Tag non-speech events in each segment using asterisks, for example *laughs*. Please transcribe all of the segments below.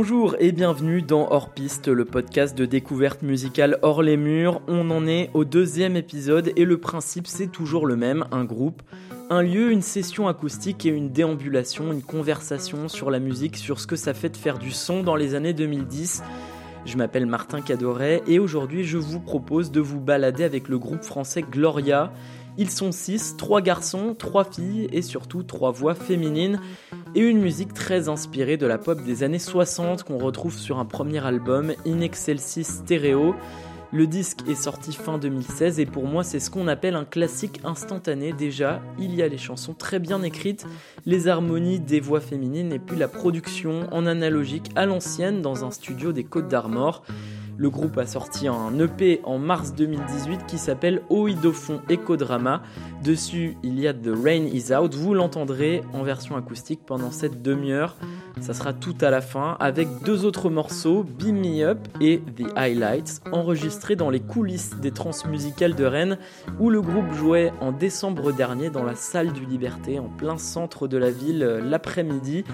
Bonjour et bienvenue dans Hors Piste, le podcast de découverte musicale hors les murs. On en est au deuxième épisode et le principe c'est toujours le même, un groupe, un lieu, une session acoustique et une déambulation, une conversation sur la musique, sur ce que ça fait de faire du son dans les années 2010. Je m'appelle Martin Cadoret et aujourd'hui je vous propose de vous balader avec le groupe français Gloria. Ils sont six, trois garçons, trois filles et surtout trois voix féminines et une musique très inspirée de la pop des années 60 qu'on retrouve sur un premier album In Excelsis Stereo. Le disque est sorti fin 2016 et pour moi c'est ce qu'on appelle un classique instantané déjà. Il y a les chansons très bien écrites, les harmonies des voix féminines et puis la production en analogique à l'ancienne dans un studio des Côtes d'Armor. Le groupe a sorti un EP en mars 2018 qui s'appelle Oidofon Ecodrama. Dessus, il y a The Rain Is Out. Vous l'entendrez en version acoustique pendant cette demi-heure. Ça sera tout à la fin avec deux autres morceaux, Beam Me Up et The Highlights, enregistrés dans les coulisses des transmusicales de Rennes où le groupe jouait en décembre dernier dans la salle du Liberté en plein centre de la ville euh, l'après-midi.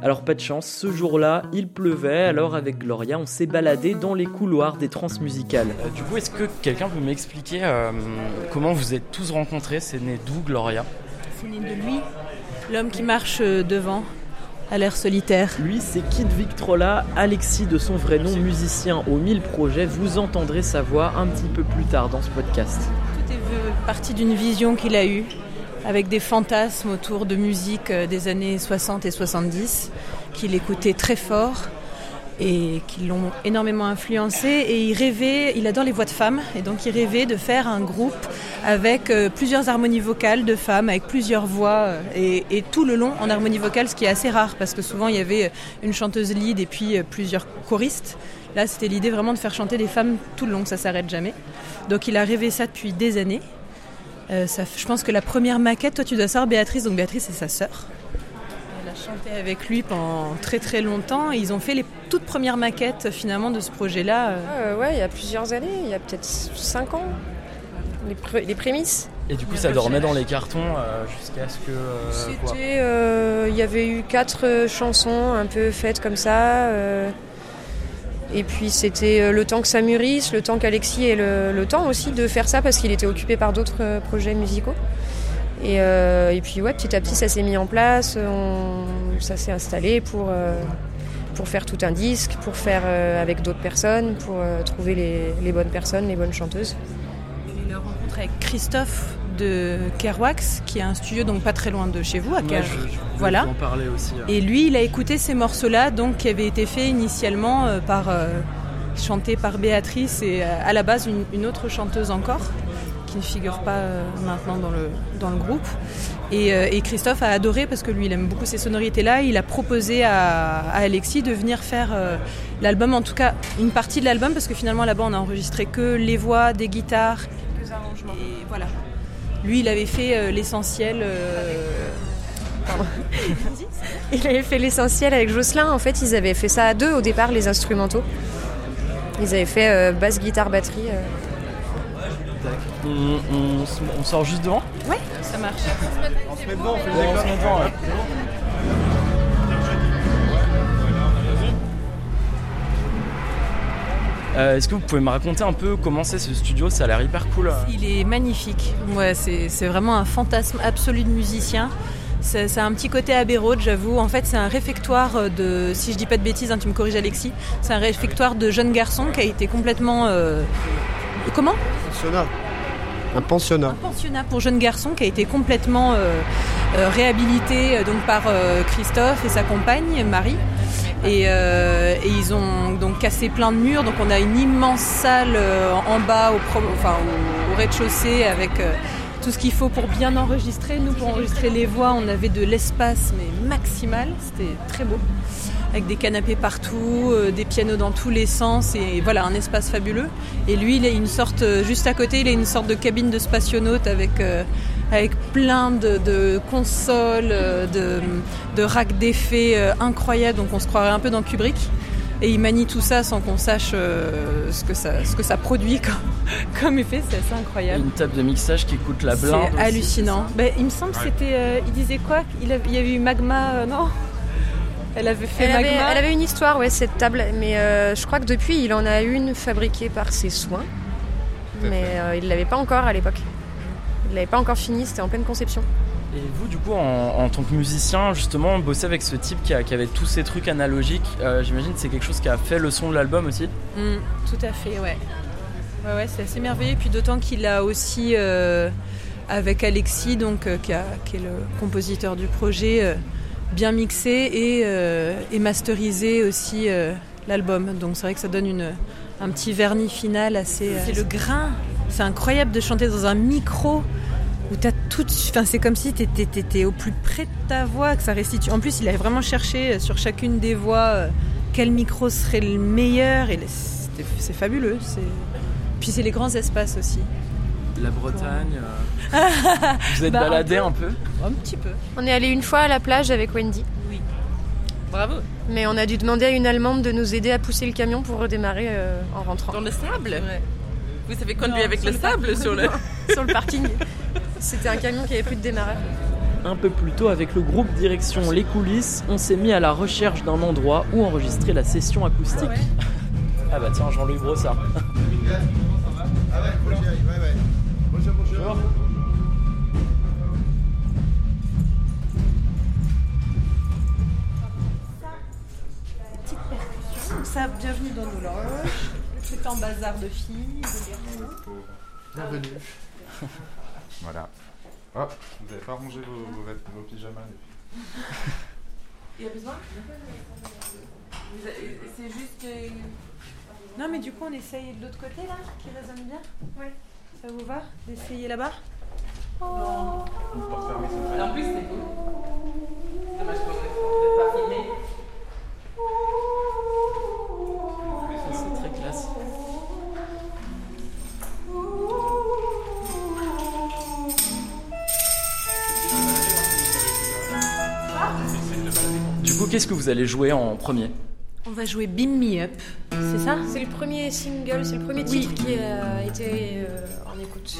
Alors pas de chance, ce jour-là, il pleuvait, alors avec Gloria, on s'est baladé dans les couloirs des transmusicales. Euh, du coup, est-ce que quelqu'un peut m'expliquer euh, comment vous êtes tous rencontrés? C'est né d'où Gloria? C'est né de lui, l'homme qui marche euh, devant, à l'air solitaire. Lui, c'est Kid Victrola, Alexis de son vrai nom, musicien aux 1000 projets. Vous entendrez sa voix un petit peu plus tard dans ce podcast. Tout est parti d'une vision qu'il a eue avec des fantasmes autour de musique euh, des années 60 et 70 qu'il écoutait très fort et qui l'ont énormément influencé. Et il rêvait, il adore les voix de femmes, et donc il rêvait de faire un groupe avec euh, plusieurs harmonies vocales de femmes, avec plusieurs voix, euh, et, tout le long en harmonie vocale, ce qui est assez rare, parce que souvent il y avait une chanteuse lead et puis plusieurs choristes. Là, c'était l'idée vraiment de faire chanter des femmes tout le long, ça s'arrête jamais. Donc il a rêvé ça depuis des années. Euh, je pense que la première maquette, toi tu dois savoir Béatrice, donc Béatrice c'est sa sœur. Elle a chanté avec lui pendant très très longtemps. ils ont fait les toutes premières maquettes finalement de ce projet-là. Euh. Ah, ouais, il y a plusieurs années, il y a peut-être 5 ans, les, prémices. Et du coup, ça dormait dans les cartons euh, jusqu'à ce que. C'était. Il y avait eu quatre chansons un peu faites comme ça. Et puis c'était euh, le temps que ça mûrisse, le temps qu'Alexis ait le, temps aussi de faire ça parce qu'il était occupé par d'autres euh, projets musicaux. Et, euh, et, puis ouais, petit à petit ça s'est mis en place, ça s'est installé pour, pour faire tout un disque, pour faire avec d'autres personnes, pour trouver les, les, bonnes personnes, les bonnes chanteuses. Une rencontre avec Christophe de Kerwax, qui est un studio donc pas très loin de chez vous, à Ker. voilà. En parler aussi, Et lui, il a écouté ces morceaux-là, donc qui avaient été faits initialement euh, par euh, chantés par Béatrice et euh, à la base une, autre chanteuse encore qui ne figure pas maintenant dans le, dans le groupe. Et, Christophe a adoré parce que lui, il aime beaucoup ces sonorités-là. Il a proposé à, Alexis de venir faire l'album, en tout cas une partie de l'album, parce que finalement là-bas, on a enregistré que les voix, des guitares, quelques arrangements. Et voilà. Lui, il avait fait euh, l'essentiel. Euh, *laughs* il avait fait l'essentiel avec Jocelyn. En fait, ils avaient fait ça à deux au départ, les instrumentaux. Ils avaient fait euh, basse, guitare, batterie. On, sort juste devant? Ouais, ça marche. On se met devant, on, se met devant. Euh, est-ce que vous pouvez me raconter un peu comment c'est ce studio? Ça a l'air hyper cool. Il est magnifique. Ouais, c'est vraiment un fantasme absolu de musicien. C'est un petit côté Abbey j'avoue. En fait, c'est un réfectoire de, si je dis pas de bêtises, hein, tu me corriges Alexis, c'est un réfectoire de jeunes garçons qui a été complètement... Euh, comment? Pensionnat. Un pensionnat. Un pensionnat pour jeunes garçons qui a été complètement euh, réhabilité donc par Christophe et sa compagne Marie. Euh, et, ils ont donc cassé plein de murs. Donc on a une immense salle euh, en bas, au, enfin, au, rez-de-chaussée avec euh, tout ce qu'il faut pour bien enregistrer. Nous, pour enregistrer les voix, on avait de l'espace, mais maximal. C'était très beau. Avec des canapés partout, des pianos dans tous les sens, et voilà, un espace fabuleux. Et lui, il a une sorte, juste à côté, il a une sorte de cabine de spationaute avec avec plein de, consoles, euh, de, de racks d'effets euh, incroyables, donc on se croirait un peu dans Kubrick. Et il manie tout ça sans qu'on sache euh, ce, que ça, ce que ça produit comme, *laughs* effet, c'est assez incroyable. Une table de mixage qui coûte la blinde. C'est hallucinant. Ben, il me semble que c'était. il disait quoi? Il, y avait eu Magma, non? Elle avait fait Elle avait, Magma? elle avait une histoire, ouais, cette table. Mais euh, je crois que depuis, il en a une fabriquée par ses soins. Mais euh, il l'avait pas encore à l'époque. Il l'avait pas encore fini, c'était en pleine conception. Et vous, du coup, en, en tant que musicien, justement, bosser avec ce type qui, a- qui avait tous ces trucs analogiques, euh, j'imagine que c'est quelque chose qui a fait le son de l'album aussi. Mm, tout à fait, ouais. Ouais, ouais, c'est assez merveilleux. Puis d'autant qu'il a aussi, euh, avec Alexis, donc, euh, qui, a- qui est le compositeur du projet, euh, bien mixé et, euh, et masterisé aussi euh, l'album. Donc c'est vrai que ça donne une, un petit vernis final assez. euh, C'est le grain. C'est incroyable de chanter dans un micro où t'as tout. Enfin, c'est comme si t'étais, t'étais au plus près de ta voix, que ça restitue. En plus, il avait vraiment cherché euh, sur chacune des voix euh, quel micro serait le meilleur. Et c'est fabuleux. C'est... Puis c'est les grands espaces aussi. La Bretagne. euh, *laughs* vous êtes Bah, un baladé peu. un peu? Un petit peu. On est allé une fois à la plage avec Wendy. Oui. Bravo. Mais on a dû demander à une Allemande de nous aider à pousser le camion pour redémarrer euh, en rentrant. Dans le sable? Ouais. Vous savez conduire Non, avec le sable sur le. *laughs* sur le parking. C'était un camion qui avait plus de démarrage. Un peu plus tôt, avec le groupe Direction Les Coulisses, on s'est mis à la recherche d'un endroit où enregistrer la session acoustique. *laughs* Ah bah tiens, Jean-Louis Brossard. *laughs* filles, garçons. Bienvenue. *laughs* Voilà. Oh, vous n'avez pas rangé vos, vos, vêt- vos pyjamas les filles Il y a besoin C'est juste. Non, mais du coup, on essaye de l'autre côté là, qui résonne bien Ouais. Ça vous va d'essayer là-bas En plus, c'est beau. Dommage qu'on ne pas filmer. C'est très classe. Du coup, qu'est-ce que vous allez jouer en premier? On va jouer Beam Me Up, c'est ça? C'est le premier single, c'est le premier Oui. titre qui a été euh, en écoute.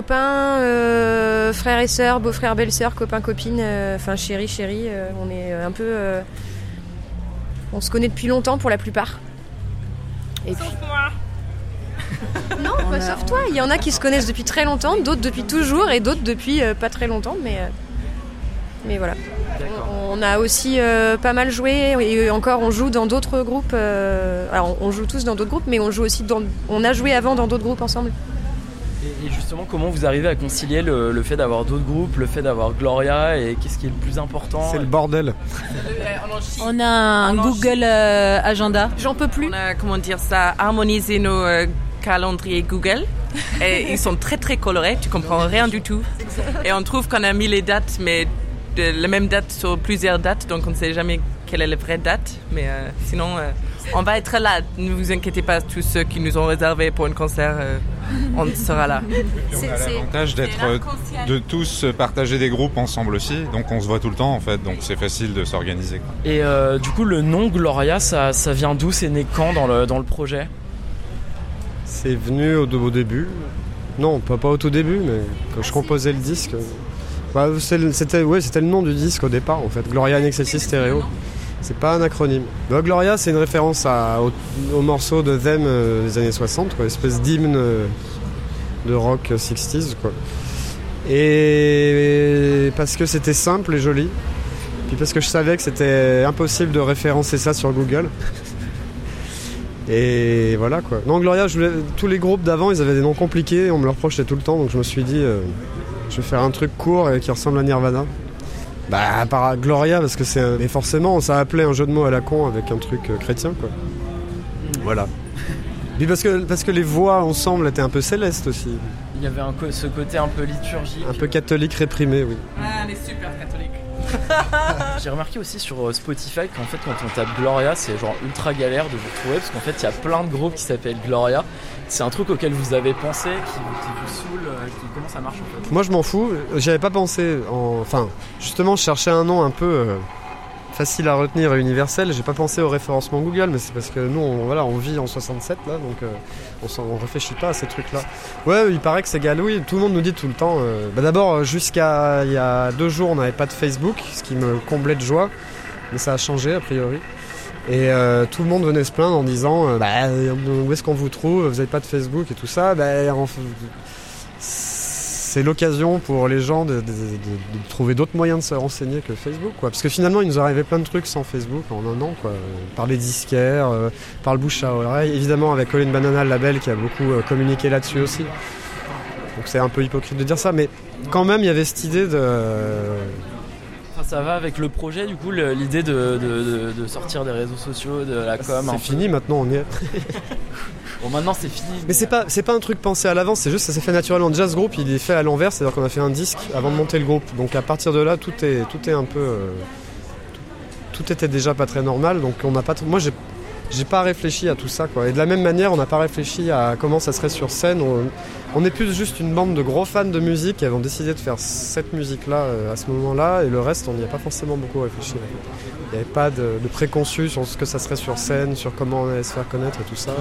Copains, euh, frères et sœurs, beaux-frères, belles-sœurs, copains, copines, euh, enfin chéri, chérie. euh, on est un peu. euh, on se connaît depuis longtemps pour la plupart. Et puis... *laughs* Non, pas sauf toi. Il y en a qui se connaissent depuis très longtemps, d'autres depuis toujours et d'autres depuis euh, pas très longtemps, mais. euh, mais voilà. On, a aussi euh, pas mal joué et encore on joue dans d'autres groupes. euh, alors on, on joue tous dans d'autres groupes, mais on joue aussi dans. On a joué avant dans d'autres groupes ensemble. Et, et justement, comment vous arrivez à concilier le, le fait d'avoir d'autres groupes, le fait d'avoir Gloria et qu'est-ce qui est le plus important C'est le bordel. On a un Google euh, Agenda. J'en peux plus. On a, comment dire ça, harmonisé nos euh, calendriers Google. *laughs* Et ils sont très très colorés, tu comprends rien du tout. Et on trouve qu'on a mis les dates, mais de la même date sur plusieurs dates, donc on ne sait jamais quelle est la vraie date. Mais euh, sinon, euh, on va être là. Ne vous inquiétez pas, tous ceux qui nous ont réservé pour un concert, euh, on sera là. Et *laughs* on a l'avantage d'être euh, de tous partager des groupes ensemble aussi, donc on se voit tout le temps en fait, donc c'est facile de s'organiser. quoi. Et euh, du coup, le nom Gloria, ça, ça vient d'où? C'est né quand dans le, dans le projet? C'est venu au, au début. Non, pas, pas au tout début, mais quand je composais le disque. bah, c'était ouais, c'était le nom du disque au départ en fait. Gloria in Excelsis Stereo. C'est pas un acronyme. Gloria, c'est une référence au, au morceau de Them euh, des années 60, quoi, espèce d'hymne euh, de rock 60s. Quoi. Et parce que c'était simple et joli. Puis parce que je savais que c'était impossible de référencer ça sur Google. Et voilà quoi. Non, Gloria, tous les groupes d'avant, ils avaient des noms compliqués, on me le reprochait tout le temps, donc je me suis dit, euh, je vais faire un truc court et qui ressemble à Nirvana. Bah, à part Gloria, parce que c'est. Mais forcément, ça appelait un jeu de mots à la con avec un truc euh, chrétien quoi. Voilà. Puis parce que, parce que les voix ensemble étaient un peu célestes aussi. Il y avait un co- ce côté un peu liturgique. Un peu catholique réprimé, oui. Ah, est super catholique. *laughs* J'ai remarqué aussi sur euh, Spotify qu'en fait quand on tape Gloria c'est genre ultra galère de vous trouver parce qu'en fait il y a plein de groupes qui s'appellent Gloria. C'est un truc auquel vous avez pensé, qui, vous- saoule, euh, qui, comment ça marche en fait Moi je m'en fous, j'y avais pas pensé. En... Enfin, justement, je cherchais un nom un peu euh, facile à retenir et universel. J'ai pas pensé au référencement Google, mais c'est parce que nous, on, voilà, on vit en 67 là, donc euh, on, on réfléchit pas à ces trucs-là. Ouais, il paraît que c'est galouille. Tout le monde nous dit tout le temps. bah, D'abord, jusqu'à il y a deux jours, on n'avait pas de Facebook, ce qui me comblait de joie, mais ça a changé a priori. Et euh, tout le monde venait se plaindre en disant euh, bah, euh, où est-ce qu'on vous trouve? Vous n'avez pas de Facebook et tout ça. Bah, c'est l'occasion pour les gens de, de- de- de trouver d'autres moyens de se renseigner que Facebook. Quoi. Parce que finalement, il nous arrivait plein de trucs sans Facebook en un an. Quoi. Par les disquaires, euh, par le bouche à oreille. Évidemment, avec Colin Banana, le label qui a beaucoup euh, communiqué là-dessus aussi. Donc c'est un peu hypocrite de dire ça. Mais quand même, il y avait cette idée de. Enfin, Ça va avec le projet du coup, l'idée de, de- de- de sortir des réseaux sociaux, de la com. C'est peu. fini maintenant, on y est. *laughs* Bon maintenant c'est fini. Mais c'est pas, c'est pas un truc pensé à l'avance, c'est juste ça s'est fait naturellement. Déjà ce groupe il est fait à l'envers, c'est-à-dire qu'on a fait un disque avant de monter le groupe. Donc à partir de là tout est, tout est un peu, euh, tout, était déjà pas très normal. Donc on n'a pas, moi j'ai, j'ai pas réfléchi à tout ça quoi. Et de la même manière on n'a pas réfléchi à comment ça serait sur scène. On, est plus juste une bande de gros fans de musique qui avons décidé de faire cette musique là à ce moment-là et le reste on n'y a pas forcément beaucoup réfléchi. Il n'y avait pas de, de préconçu sur ce que ça serait sur scène, sur comment on allait se faire connaître et tout ça.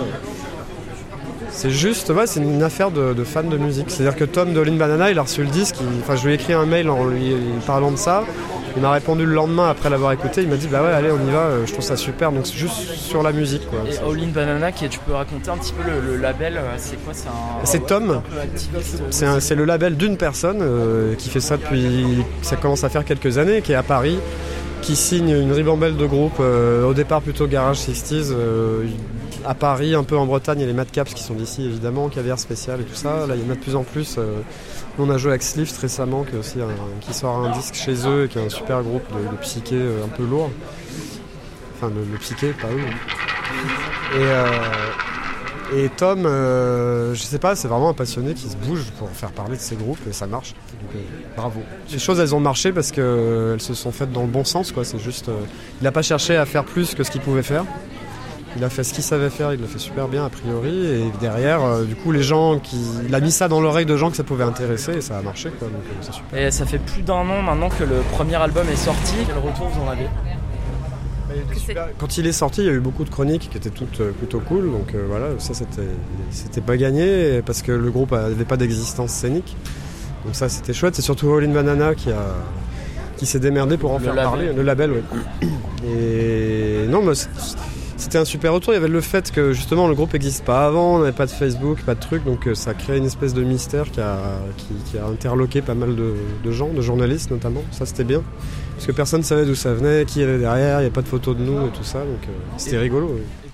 C'est juste, ouais, c'est une affaire de, de fans de musique. C'est-à-dire que Tom de Lin Banana, il a reçu le disque, il- enfin je lui ai écrit un mail en lui parlant de ça. Il m'a répondu le lendemain après l'avoir écouté, il m'a dit bah ouais allez on y va, euh, je trouve ça super. Donc c'est juste sur la musique quoi. Et All in Banana, qui, tu peux raconter un petit peu le, le label, euh, c'est quoi C'est un. C'est Tom. activiste. C'est le label d'une personne euh, qui fait ça depuis, ça commence à faire quelques années, qui est à Paris, qui signe une ribambelle de groupes, euh, au départ plutôt Garage 60s, euh, à Paris, un peu en Bretagne, il y a les Mad Caps qui sont d'ici évidemment, Caviar Spécial et tout ça, là il y en a de plus en plus. euh, on a joué avec Slift récemment, qui, aussi un- qui sort un disque chez eux, et qui est un super groupe de, de euh, un peu lourd. Enfin, le, le psyché, pas eux. Et, euh, et Tom, je sais pas, c'est vraiment un passionné qui se bouge pour faire parler de ses groupes et ça marche. Bravo. Les choses, elles ont marché parce qu'elles se sont faites dans le bon sens. C'est juste, il n'a pas cherché à faire plus que ce qu'il pouvait faire. Il a fait ce qu'il savait faire, il l'a fait super bien a priori. Et derrière, euh, du coup, les gens qui, il a mis ça dans l'oreille de gens que ça pouvait intéresser et ça a marché. Quoi. Donc, euh, super. Et ça fait plus d'un an maintenant que le premier album est sorti. Quel retour vous en avez? Quand il est sorti, il y a eu beaucoup de chroniques qui étaient toutes euh, plutôt cool. Donc euh, voilà, ça c'était, c'était pas gagné parce que le groupe n'avait pas d'existence scénique. Donc ça c'était chouette. C'est surtout All in Banana qui a qui s'est démerdé pour en Le faire label. parler, le label. Ouais. Et non, mais c'est- c'était un super retour. Il y avait le fait que justement le groupe n'existe pas avant, on n'avait pas de Facebook, pas de truc, donc euh, ça crée une espèce de mystère qui a, qui, qui a interloqué pas mal de, de gens, de journalistes notamment. Ça c'était bien. Parce que personne ne savait d'où ça venait, qui avait derrière, il n'y a pas de photos de nous et tout ça, donc euh, c'était rigolo. oui.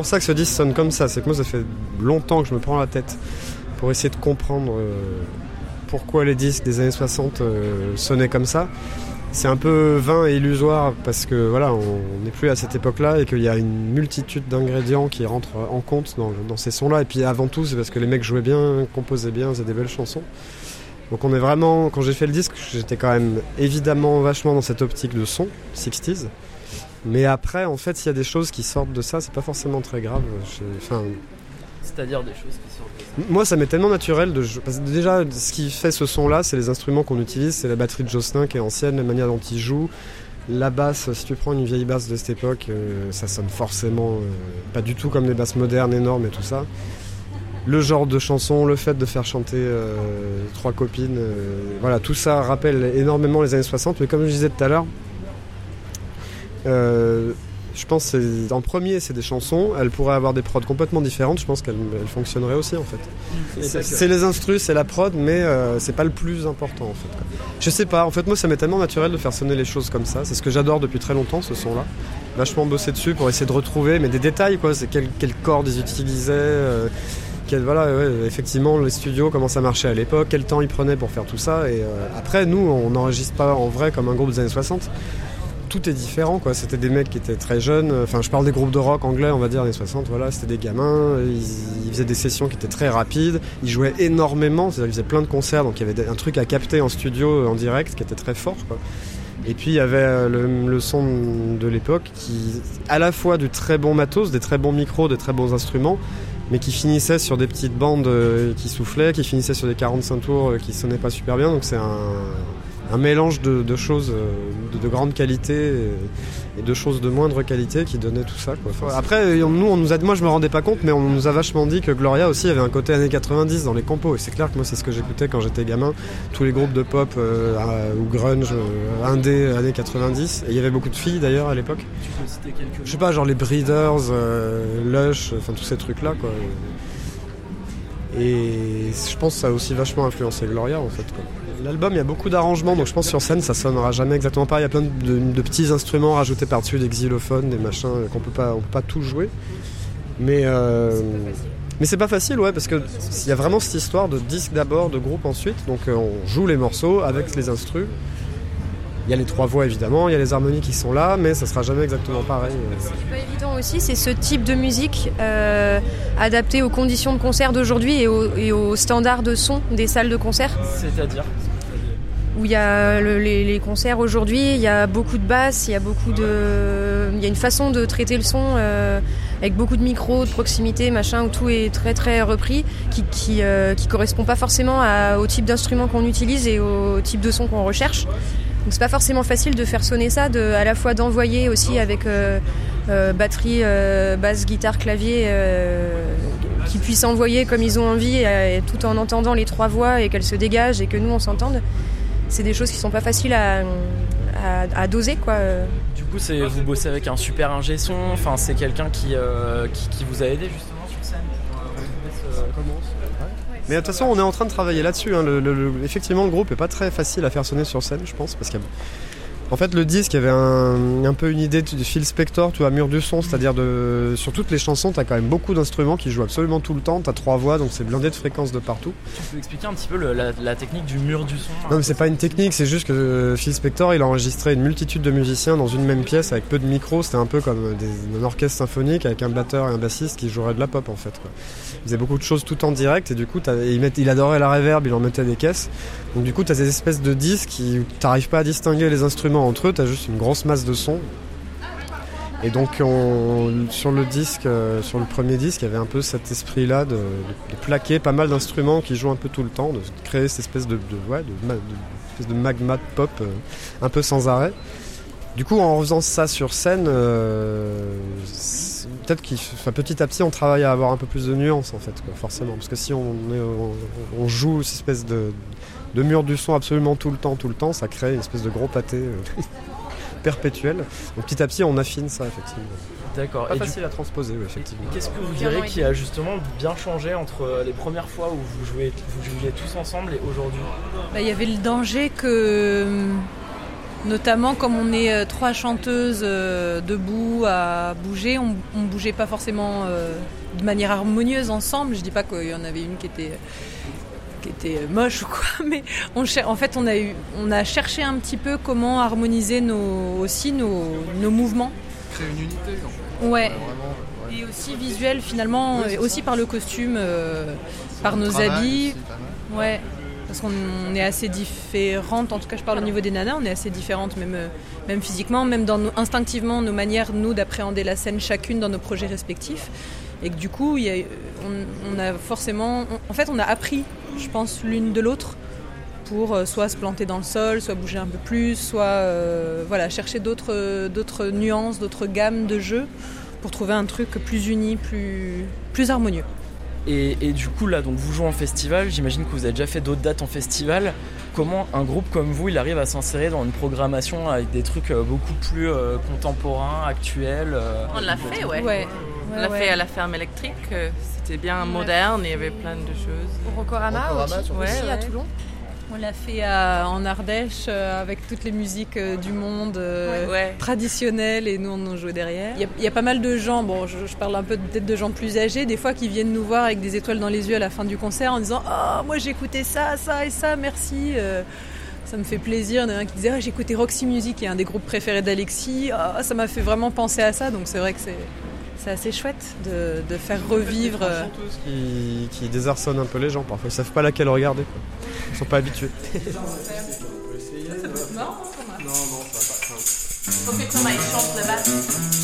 Pour ça que ce disque sonne comme ça. C'est que moi, ça fait longtemps que je me prends la tête pour essayer de comprendre euh, pourquoi les disques des années 60 euh, sonnaient comme ça. C'est un peu vain et illusoire parce que voilà, on n'est plus à cette époque-là et qu'il y a une multitude d'ingrédients qui rentrent en compte dans, dans ces sons-là. Et puis avant tout, c'est parce que les mecs jouaient bien, composaient bien, faisaient des belles chansons. Donc on est vraiment, quand j'ai fait le disque, j'étais quand même évidemment vachement dans cette optique de son, 60s. Mais après, en fait, s'il y a des choses qui sortent de ça, c'est pas forcément très grave. Enfin, C'est-à-dire des choses qui sortent de ça. moi, ça m'est tellement naturel de parce que déjà, ce qui fait ce son-là, c'est les instruments qu'on utilise, c'est la batterie de Jocelyn qui est ancienne, la manière dont il joue. La basse, si tu prends une vieille basse de cette époque, euh, ça sonne forcément euh, pas du tout comme les basses modernes énormes et tout ça. Le genre de chanson, le fait de faire chanter euh, trois copines, voilà, tout ça rappelle énormément les années 60. Mais comme je disais tout à l'heure, euh, je pense que en premier, c'est des chansons. Elles pourraient avoir des prods complètement différentes. Je pense qu'elles elles fonctionneraient aussi en fait. C'est les instrus, c'est la prod, mais euh, c'est pas le plus important en fait. quoi. Je sais pas, en fait moi ça m'est tellement naturel de faire sonner les choses comme ça. C'est ce que j'adore depuis très longtemps ce son-là. Vachement bossé dessus pour essayer de retrouver, mais des détails quoi. C'est quelles quelle cordes ils utilisaient. euh, quel- voilà, ouais, effectivement, les studios, comment ça marchait à l'époque, quel temps ils prenaient pour faire tout ça. Et euh, après, nous, on n'enregistre pas en vrai comme un groupe des années 60. Tout est différent, quoi. C'était des mecs qui étaient très jeunes. Enfin, je parle des groupes de rock anglais, on va dire, des années 60. Voilà, c'était des gamins. Ils, faisaient des sessions qui étaient très rapides. Ils jouaient énormément. Ils faisaient plein de concerts. Donc, il y avait un truc à capter en studio, en direct, qui était très fort. Et puis il y avait euh, le, le son de l'époque qui, à la fois du très bon matos, des très bons micros, des très bons instruments, mais qui finissait sur des petites bandes euh, qui soufflaient, qui finissaient sur des 45 tours euh, qui sonnaient pas super bien. Donc c'est un, un mélange de, de choses euh, de, de grande qualité et, de choses de moindre qualité qui donnait tout ça. Quoi. Enfin, après, euh, nous, on nous a, moi je me rendais pas compte, mais on nous a vachement dit que Gloria aussi avait un côté années 90 dans les compos. Et c'est clair que moi c'est ce que j'écoutais quand j'étais gamin. Tous les groupes de pop euh, euh, ou grunge, euh, indé années 90. Et il y avait beaucoup de filles d'ailleurs à l'époque. Tu peux citer quelques Je sais pas, genre les Breeders, Lush, enfin tous ces trucs-là, quoi. Et je pense que ça a aussi vachement influencé Gloria, en fait, quoi. L'album, il y a beaucoup d'arrangements, donc je pense que sur scène, ça sonnera jamais exactement pareil. Il y a plein de, de petits instruments rajoutés par-dessus, des xylophones, des machins, euh, qu'on peut pas, on peut pas tout jouer. Mais, euh, mais c'est pas facile, ouais, parce que il y a vraiment cette histoire de disque d'abord, de groupe ensuite. Donc euh, on joue les morceaux avec les instrus. Il y a les trois voix évidemment, il y a les harmonies qui sont là, mais ça sera jamais exactement pareil. Ce qui est pas évident aussi, c'est ce type de musique euh, adapté aux conditions de concert d'aujourd'hui et, aux- et aux standards de son des salles de concert. C'est-à-dire? Où il y a le- les, concerts aujourd'hui, il y a beaucoup de basses, il y a beaucoup de, il y a une façon de traiter le son euh, avec beaucoup de micros, de proximité, machin, où tout est très très repris, qui qui, euh, qui correspond pas forcément au type d'instrument qu'on utilise et au type de son qu'on recherche. Donc c'est pas forcément facile de faire sonner ça, à la fois d'envoyer aussi avec euh, batterie, basse, guitare, clavier, qui puissent envoyer comme ils ont envie, tout en entendant les trois voix et qu'elles se dégagent et que nous on s'entende. C'est des choses qui sont pas faciles à, à, à doser quoi. Du coup, c'est vous bossez avec un super ingé son. Enfin, c'est quelqu'un qui, euh, qui qui vous a aidé justement sur scène. euh, Mais de toute façon, on est en train de travailler là-dessus. hein. Le- le- le- effectivement, le groupe est pas très facile à faire sonner sur scène, je pense, parce qu'il y a- En fait, le disque, il y avait un, un peu une idée de Phil Spector, tu vois, mur du son, c'est-à-dire de sur toutes les chansons, t'as quand même beaucoup d'instruments qui jouent absolument tout le temps. T'as trois voix, donc c'est blindé de fréquences de partout. Tu peux expliquer un petit peu le- la, la technique du mur du son Non, mais c'est pas une technique, c'est juste que euh, Phil Spector, il a enregistré une multitude de musiciens dans une même pièce avec peu de micros. C'était un peu comme des- un orchestre symphonique avec un batteur et un bassiste qui joueraient de la pop en fait. Quoi. Il faisait beaucoup de choses tout en direct et du coup, il, met- il adorait la reverb, il en mettait des caisses. Donc du coup, t'as des espèces de disques qui t'arrives pas à distinguer les instruments entre eux, t'as juste une grosse masse de sons. Et donc on- sur le disque, euh, sur le premier disque, il y avait un peu cet esprit-là de, plaquer pas mal d'instruments qui jouent un peu tout le temps, de créer cette espèce de, de, ouais, magma de pop euh, un peu sans arrêt. Du coup, en faisant ça sur scène, euh, peut-être qu'il, petit à petit, on travaille à avoir un peu plus de nuances en fait, forcément, parce que si on joue cette espèce de, de mur du son absolument tout le temps, tout le temps, ça crée une espèce de gros pâté euh, *laughs* perpétuel. Donc petit à petit, on affine ça effectivement. D'accord. Pas Et du- facile à transposer, oui, effectivement. Qu'est-ce que vous direz qui a justement bien changé entre les premières fois où vous jouez, vous jouiez tous ensemble et aujourd'hui? Bah, Il y avait le danger que, Notamment comme on est euh, trois chanteuses euh, debout à bouger, on, on bougeait pas forcément euh, de manière harmonieuse ensemble. Je dis pas qu'il y en avait une qui était qui était moche ou quoi, *laughs* mais on cher- en fait on a eu on a cherché un petit peu comment harmoniser nos aussi nos, nos mouvements. Créer une unité en fait. Ouais. Vraiment, ouais. Et aussi visuel finalement, Oui, c'est et aussi ça. par le costume, euh, par nos habits. aussi. Ouais, parce qu'on on est assez différentes, en tout cas je parle au niveau des nanas, on est assez différentes même, euh, même physiquement, même dans nos- instinctivement nos manières, nous, d'appréhender la scène chacune dans nos projets respectifs. Et que du coup, il y a, on, on a forcément... on- en fait, on a appris, je pense, l'une de l'autre pour euh, soit se planter dans le sol, soit bouger un peu plus, soit euh, voilà, chercher d'autres euh, d'autres nuances, d'autres gammes de jeux pour trouver un truc plus uni, plus, plus harmonieux. Et, et du coup, là, donc vous jouez en festival, j'imagine que vous avez déjà fait d'autres dates en festival. Comment un groupe comme vous, il arrive à s'insérer dans une programmation avec des trucs beaucoup plus euh, contemporains, actuels euh, On l'a fait, ouais. Ouais. On l'a Ouais, fait à la ferme électrique. euh, C'était bien moderne, il y avait plein de choses. Au Rocorama, Rocorama, aussi, sur- Ouais, aussi à. Toulon. On l'a fait à- en Ardèche euh, avec toutes les musiques euh, du monde euh, Ouais. traditionnelles et nous on en jouait derrière. Il y, a, il y a pas mal de gens, bon je, je parle un peu peut-être de gens plus âgés, des fois qui viennent nous voir avec des étoiles dans les yeux à la fin du concert en disant Oh moi j'ai écouté ça, ça et ça, merci. Euh, ça me fait plaisir. Il y en a un qui disait Ah, j'ai écouté Roxy Music, qui est un des groupes préférés d'Alexis. Ah, ça m'a fait vraiment penser à ça, donc c'est vrai que c'est, c'est assez chouette de, de faire revivre. euh, qui, qui désarçonnent un peu les gens parfois. Ils savent pas laquelle regarder. Quoi. Ils sont pas habitués. *laughs* Faut que Thomas? Il chante la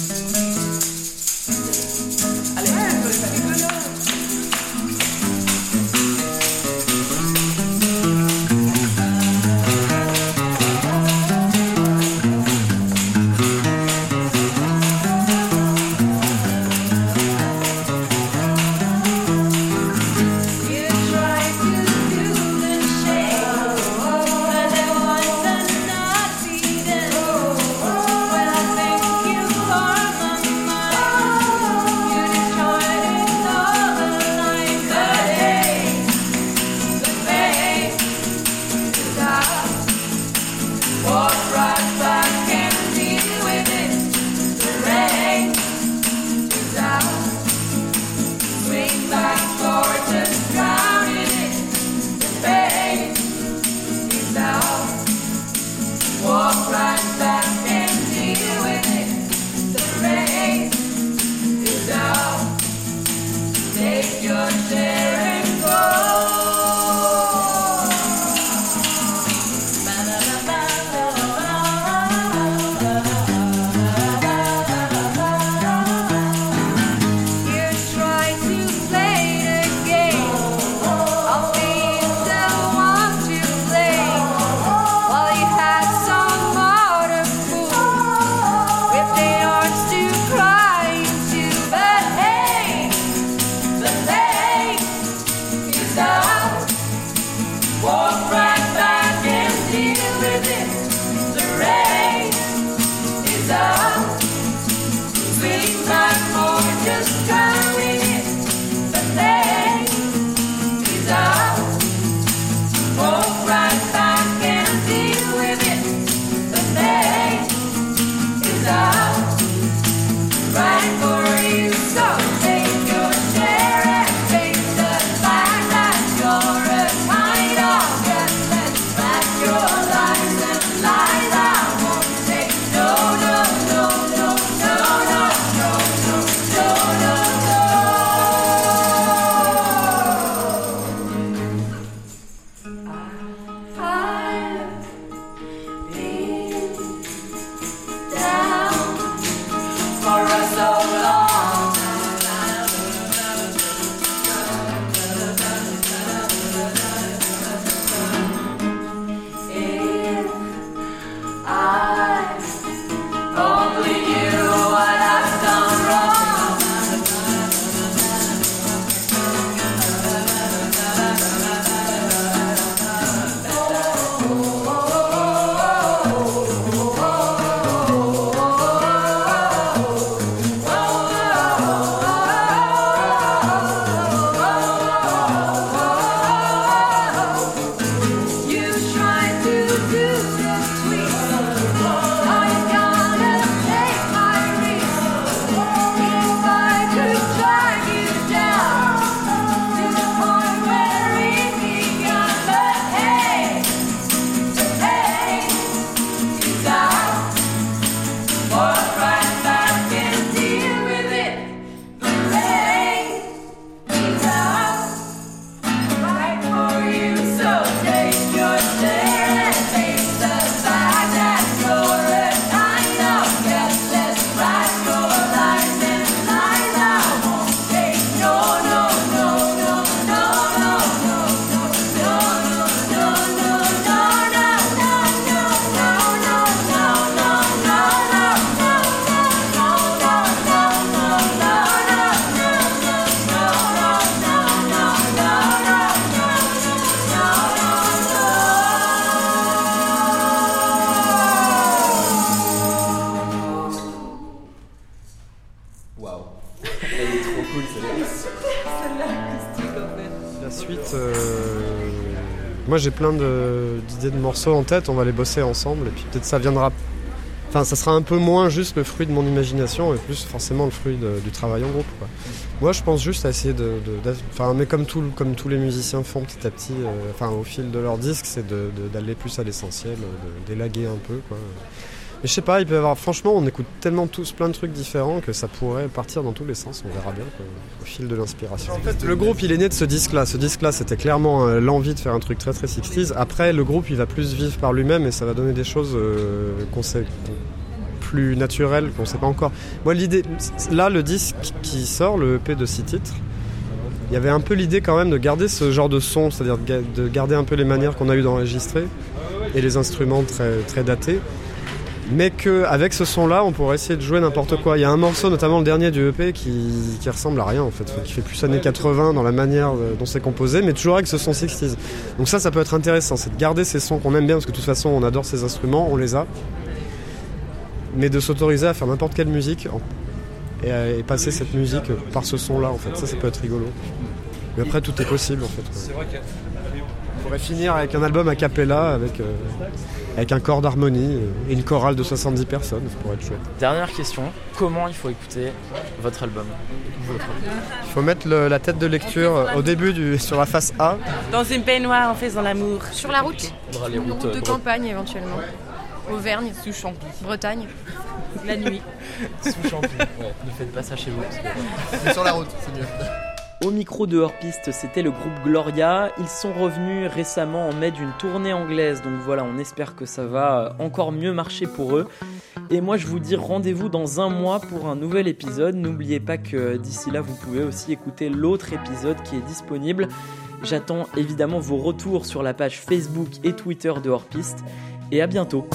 j'ai plein d'idées de morceaux en tête, on va les bosser ensemble et puis peut-être ça viendra. Enfin, ça sera un peu moins juste le fruit de mon imagination et plus forcément le fruit du travail en groupe. quoi. Moi je pense juste à essayer de. Enfin, mais comme, tout, comme tous les musiciens font petit à petit, euh, enfin au fil de leur disque, c'est d'aller plus à l'essentiel, d'élaguer un peu. Quoi. Mais je sais pas, il peut y avoir. Franchement, on écoute tellement tous plein de trucs différents que ça pourrait partir dans tous les sens. On verra bien quoi, au fil de l'inspiration. En fait, le groupe, il est né de ce disque-là. Ce disque-là, c'était clairement euh, l'envie de faire un truc très très 60s. Après, le groupe, il va plus vivre par lui-même et ça va donner des choses euh, qu'on sait plus naturelles, qu'on sait pas encore. Moi, l'idée, là, le disque qui sort, le EP de 6 titres. Il y avait un peu l'idée quand même de garder ce genre de son, c'est-à-dire de garder un peu les manières qu'on a eu d'enregistrer et les instruments très, très datés mais qu'avec ce son-là, on pourrait essayer de jouer n'importe quoi. Il y a un morceau, notamment le dernier du EP, qui, ressemble à rien en fait, qui fait plus années 80 dans la manière euh, dont c'est composé, mais toujours avec ce son 60s. Donc ça, ça peut être intéressant, c'est de garder ces sons qu'on aime bien, parce que de toute façon, on adore ces instruments, on les a, mais de s'autoriser à faire n'importe quelle musique et, à- passer cette musique par ce son-là, en fait. Ça, ça peut être rigolo. Mais après, tout est possible, en fait. C'est vrai On pourrait finir avec un album a cappella, avec, euh, avec un corps d'harmonie euh, et une chorale de 70 personnes, ça pourrait être chouette. Dernière question, comment il faut écouter votre album Il faut mettre le- la tête de lecture euh, au début du, sur la face A. Dans une baignoire en faisant l'amour. Sur la route, Faudra les une routes, route de euh, campagne éventuellement. Auvergne, Sous champi. Bretagne. La nuit. *laughs* sous champi. Ouais, ne faites pas ça chez vous. parce que- *laughs* mais sur la route, c'est mieux. Au micro de hors-piste, c'était le groupe Gloria. Ils sont revenus récemment en mai d'une tournée anglaise, donc voilà, on espère que ça va encore mieux marcher pour eux. Et moi, je vous dis rendez-vous dans un mois pour un nouvel épisode. N'oubliez pas que d'ici là, vous pouvez aussi écouter l'autre épisode qui est disponible. J'attends évidemment vos retours sur la page Facebook et Twitter de hors-piste. Et à bientôt.